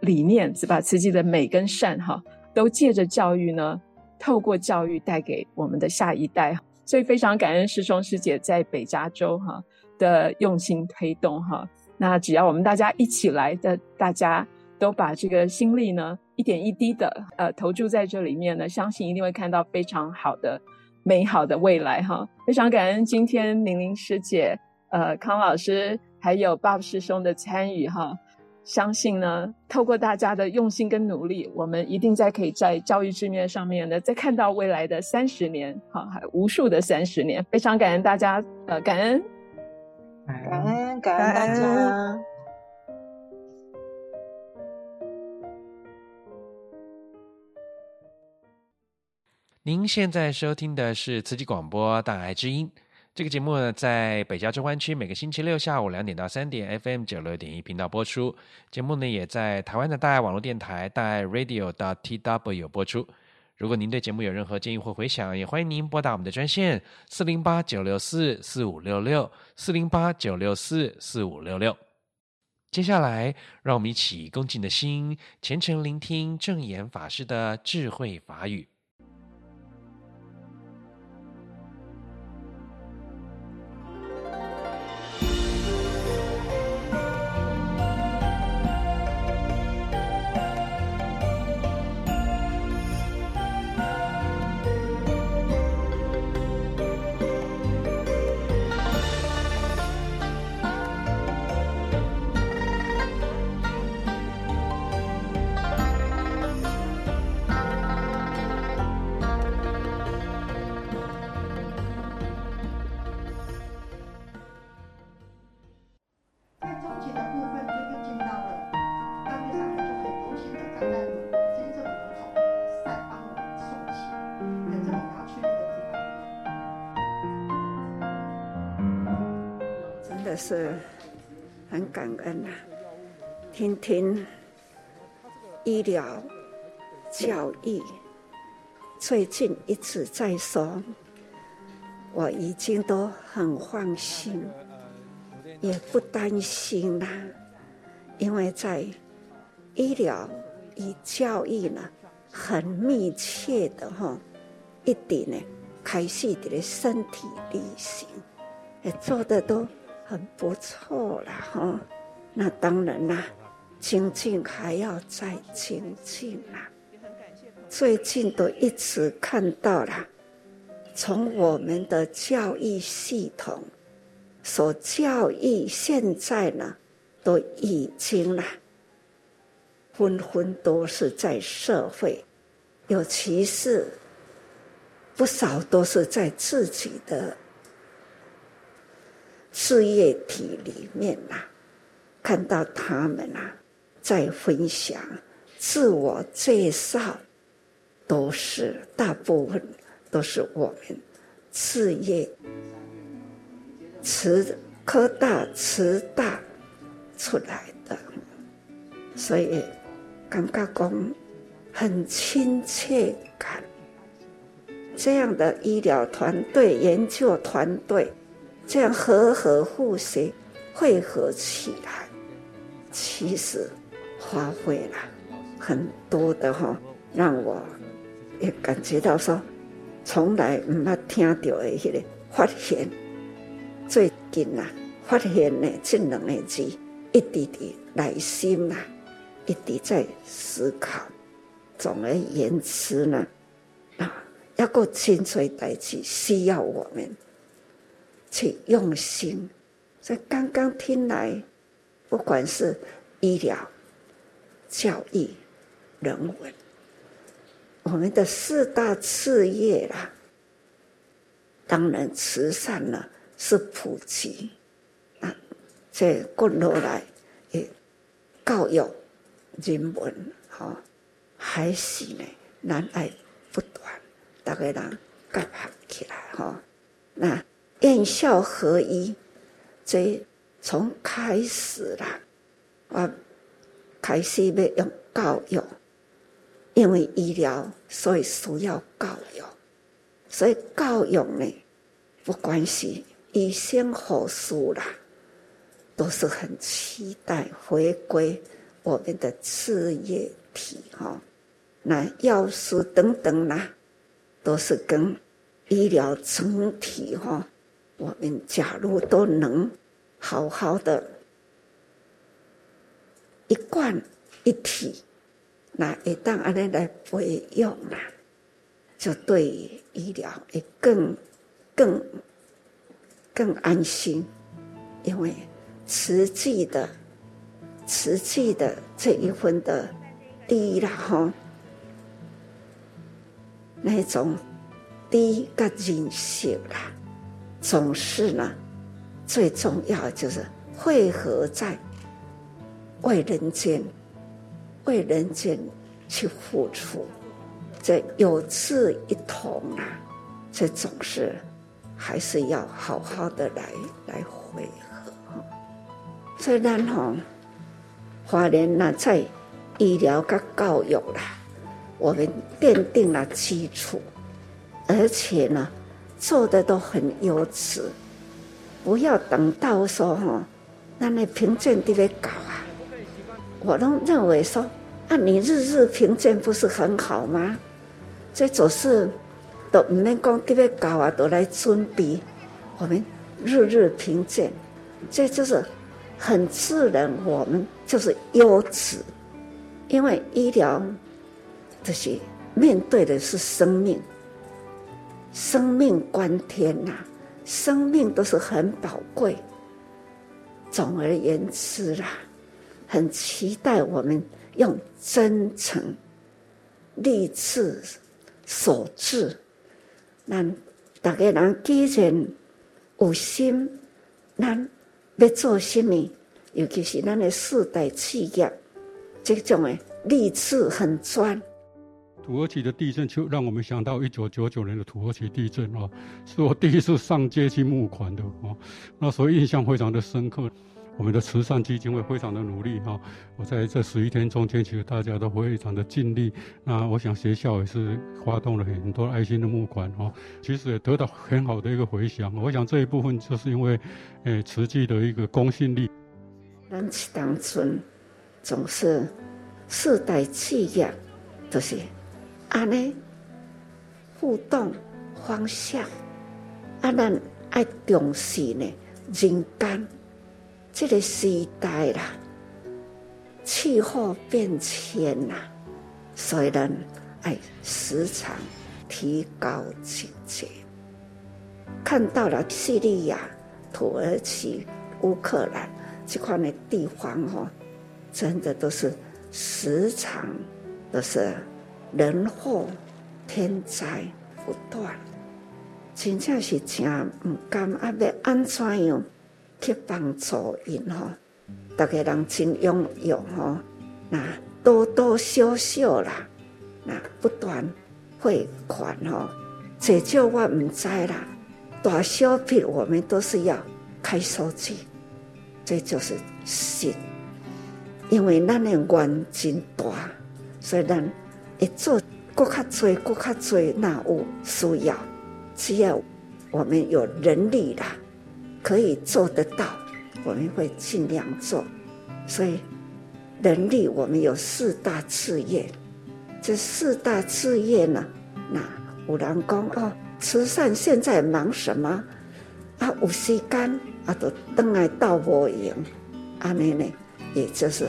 理念，是把慈济的美跟善哈，都借着教育呢，透过教育带给我们的下一代。所以非常感恩师兄师姐在北加州哈的用心推动哈。那只要我们大家一起来的，大家都把这个心力呢，一点一滴的呃投注在这里面呢，相信一定会看到非常好的、美好的未来哈。非常感恩今天玲玲师姐、呃康老师还有 Bob 师兄的参与哈。相信呢，透过大家的用心跟努力，我们一定在可以在教育之面上面呢，再看到未来的三十年哈，还无数的三十年。非常感恩大家，呃，感恩。感恩感恩大家。您现在收听的是慈济广播《大爱之音》这个节目呢，在北加州湾区每个星期六下午两点到三点，FM 九六点一频道播出。节目呢，也在台湾的大爱网络电台大爱 Radio 到 TW 有播出。如果您对节目有任何建议或回想，也欢迎您拨打我们的专线四零八九六四四五六六四零八九六四四五六六。接下来，让我们一起恭敬的心，虔诚聆听正言法师的智慧法语。是很感恩啊！听听医疗教育，最近一直在说，我已经都很放心，也不担心啦。因为在医疗与教育呢，很密切的哈，一点呢，开始的身体力行，也做的都。很不错了哈，那当然啦，精进还要再精进啦。最近都一直看到了，从我们的教育系统所教育，现在呢，都已经了，纷纷都是在社会，尤其是不少都是在自己的。事业体里面呐、啊，看到他们呐、啊，在分享自我介绍，都是大部分都是我们事业慈科大慈大出来的，所以感觉讲很亲切感。这样的医疗团队、研究团队。这样和和互协汇合起来，其实发挥了很多的哈，让我也感觉到说，从来唔捌听到的迄个发现，最近啊发现呢这两个字，一直的内心啊，一直在思考。总而言之呢，啊，一个真多代志需要我们。去用心，所以刚刚听来，不管是医疗、教育、人文，我们的四大事业啦，当然慈善呢是普及啊，这过落来也教育、人文，哈，还是呢难爱不断，大家人结合起来，哈，那。院校合一，这从开始啦，我开始要用教育，因为医疗，所以需要教育。所以教育呢，不管是医生、护士啦，都是很期待回归我们的事业体哈。那药师等等啦，都是跟医疗整体哈。我们假如都能好好的，一贯一体，那一旦安尼来培用啦，就对医疗也更更更安心，因为实际的实际的这一份的第一啦哈，那种第一个认识啦。总是呢，最重要就是汇合在为人间、为人间去付出，这有志一同啊，这总是还是要好好的来来汇合。虽然哈，华联呢在医疗跟教育啦，我们奠定了基础，而且呢。做的都很优质，不要等到说哈，那那评鉴都在搞啊，我都认为说，啊你日日评鉴不是很好吗？这总是都唔能讲都在搞啊，都来准备我们日日评鉴，这就是很自然，我们就是优质，因为医疗这些面对的是生命。生命关天呐、啊，生命都是很宝贵。总而言之啦，很期待我们用真诚、立志、所志，让大家人既然有心，咱要做什么？尤其是咱的世代企业，这种的立志很专。土耳其的地震就让我们想到一九九九年的土耳其地震哦，是我第一次上街去募款的哦，那所以印象非常的深刻。我们的慈善基金会非常的努力哈，我在这十一天中间，其实大家都非常的尽力。那我想学校也是发动了很多爱心的募款哦，其实也得到很好的一个回响。我想这一部分就是因为诶慈济的一个公信力。咱当村总是世代企业都、就是。安尼互动方向，啊，咱爱重视呢人间，这个时代啦，气候变迁呐，所以咱爱时常提高警觉。看到了叙利亚、土耳其、乌克兰这块的地方哦，真的都是时常都是。人祸、天灾不断，真正是真唔甘啊！要安怎样去帮助因吼？大家人真踊跃吼，那多多少少啦，那不断汇款吼，这就我唔知啦。大小笔我们都是要开收据，这就是信，因为咱的愿真大，所以咱。一做更较多，更较多，那有需要，只要我们有能力啦，可以做得到，我们会尽量做。所以，能力我们有四大志业，这四大志业呢，那有人讲哦，慈善现在忙什么？啊，有时间啊，都等来到我营，安尼呢，也就是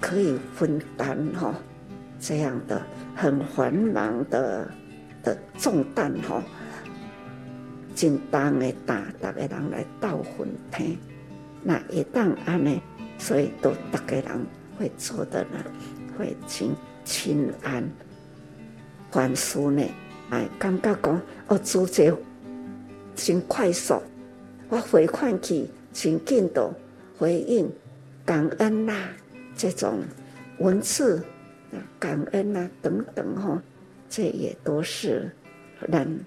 可以分担哈、哦，这样的。很繁忙的的重担吼，真重的担，大家人来倒分担。那一旦安尼，所以都大家人会做的呢，会真心安。凡事呢，哎，感觉讲哦，做这真快速，我回款去真紧的回应感恩呐、啊，这种文字。感恩啊，等等吼，这也都是人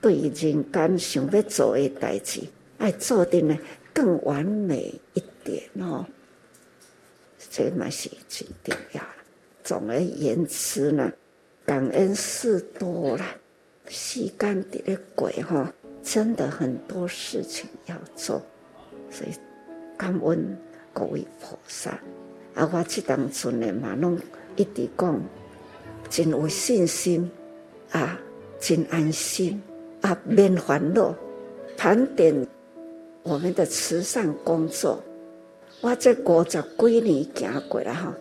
对人间想要做的代志，爱做的呢更完美一点哦。这嘛是很重要。总而言之呢，感恩事多了，时间的咧过哈，真的很多事情要做，所以感恩各位菩萨。啊，我这当阵呢嘛，拢一直讲，真有信心啊，真安心啊，免烦恼。盘点我们的慈善工作，我这五十几年行过来哈，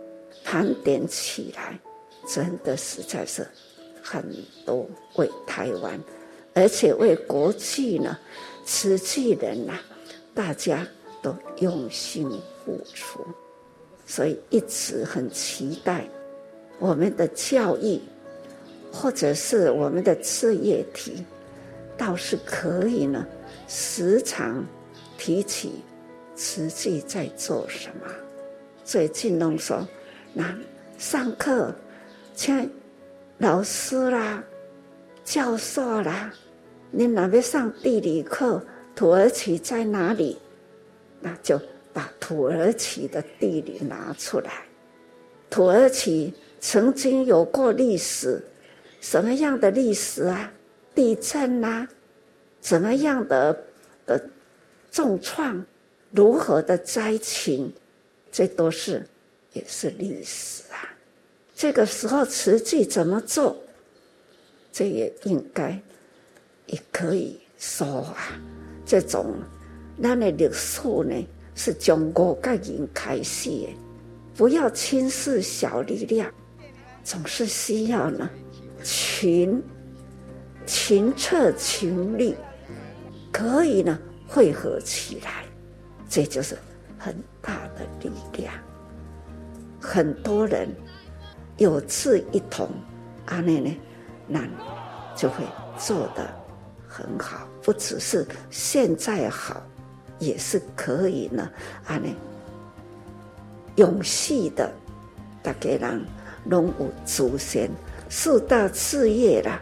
盘点起来，真的实在是很多为台湾，而且为国际呢，慈济人呐，大家都用心付出，所以一直很期待我们的教育，或者是我们的事业体，倒是可以呢。时常提起实际在做什么？最近拢说，那上课请老师啦、教授啦，你哪边上地理课？土耳其在哪里？那就把土耳其的地理拿出来。土耳其曾经有过历史，什么样的历史啊？地震呐、啊？怎么样的呃重创，如何的灾情，这都是也是历史啊。这个时候慈济怎么做，这也应该也可以说啊。这种咱的历史呢，是从五个人开始的，不要轻视小力量，总是需要呢群群策群力。可以呢，汇合起来，这就是很大的力量。很多人有志一同，阿内呢，那就会做得很好。不只是现在好，也是可以呢，阿内永续的。大家人拢有出现，四大事业啦，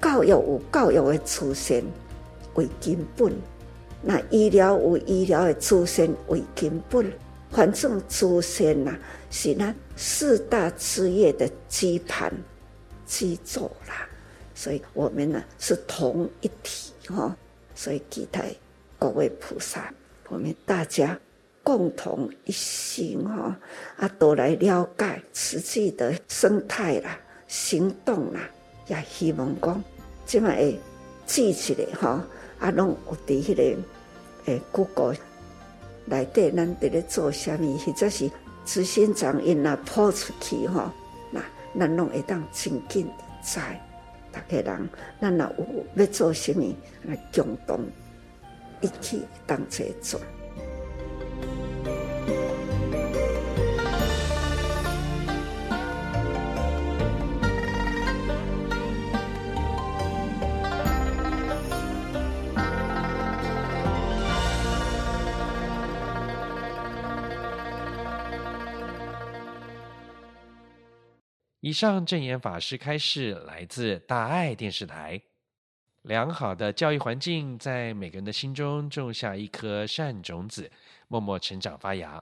教育有教育的出现。为根本，那医疗有医疗的出现为根本，反正出现呐是那四大事业的基盘基座啦，所以我们呢是同一体哈，所以期待各位菩萨，我们大家共同一心哈，啊都来了解实际的生态啦、行动啦，也希望讲这么诶记起来哈。啊，拢有伫迄个诶各个内底，咱伫咧做啥物，或者是执行长因若抛出去吼，那咱拢会当真紧的知，大家人，咱若有要做啥物，来共同一起同齐做。以上证言法师开示来自大爱电视台。良好的教育环境在每个人的心中种下一颗善种子，默默成长发芽。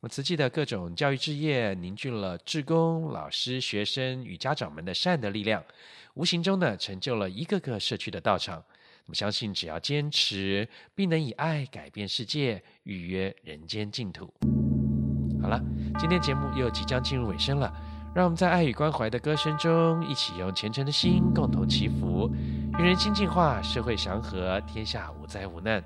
我慈济的各种教育事业凝聚了志工、老师、学生与家长们的善的力量，无形中呢成就了一个个社区的道场。我们相信，只要坚持，必能以爱改变世界，预约人间净土。好了，今天节目又即将进入尾声了。让我们在爱与关怀的歌声中，一起用虔诚的心共同祈福，与人心净化，社会祥和，天下无灾无难。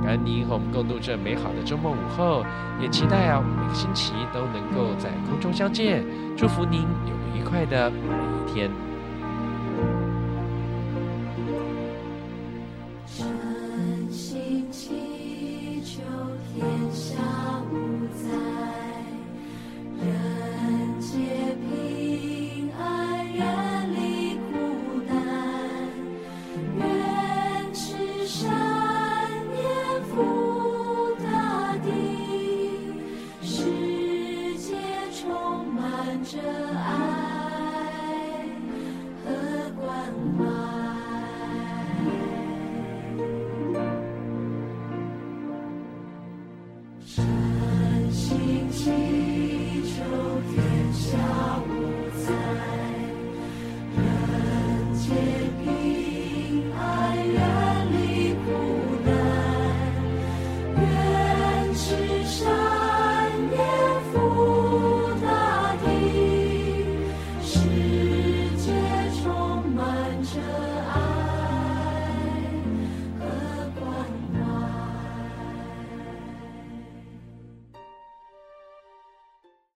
感恩您和我们共度这美好的周末午后，也期待啊，我们每个星期都能够在空中相见。祝福您有个愉快的每一天。真心祈求天下。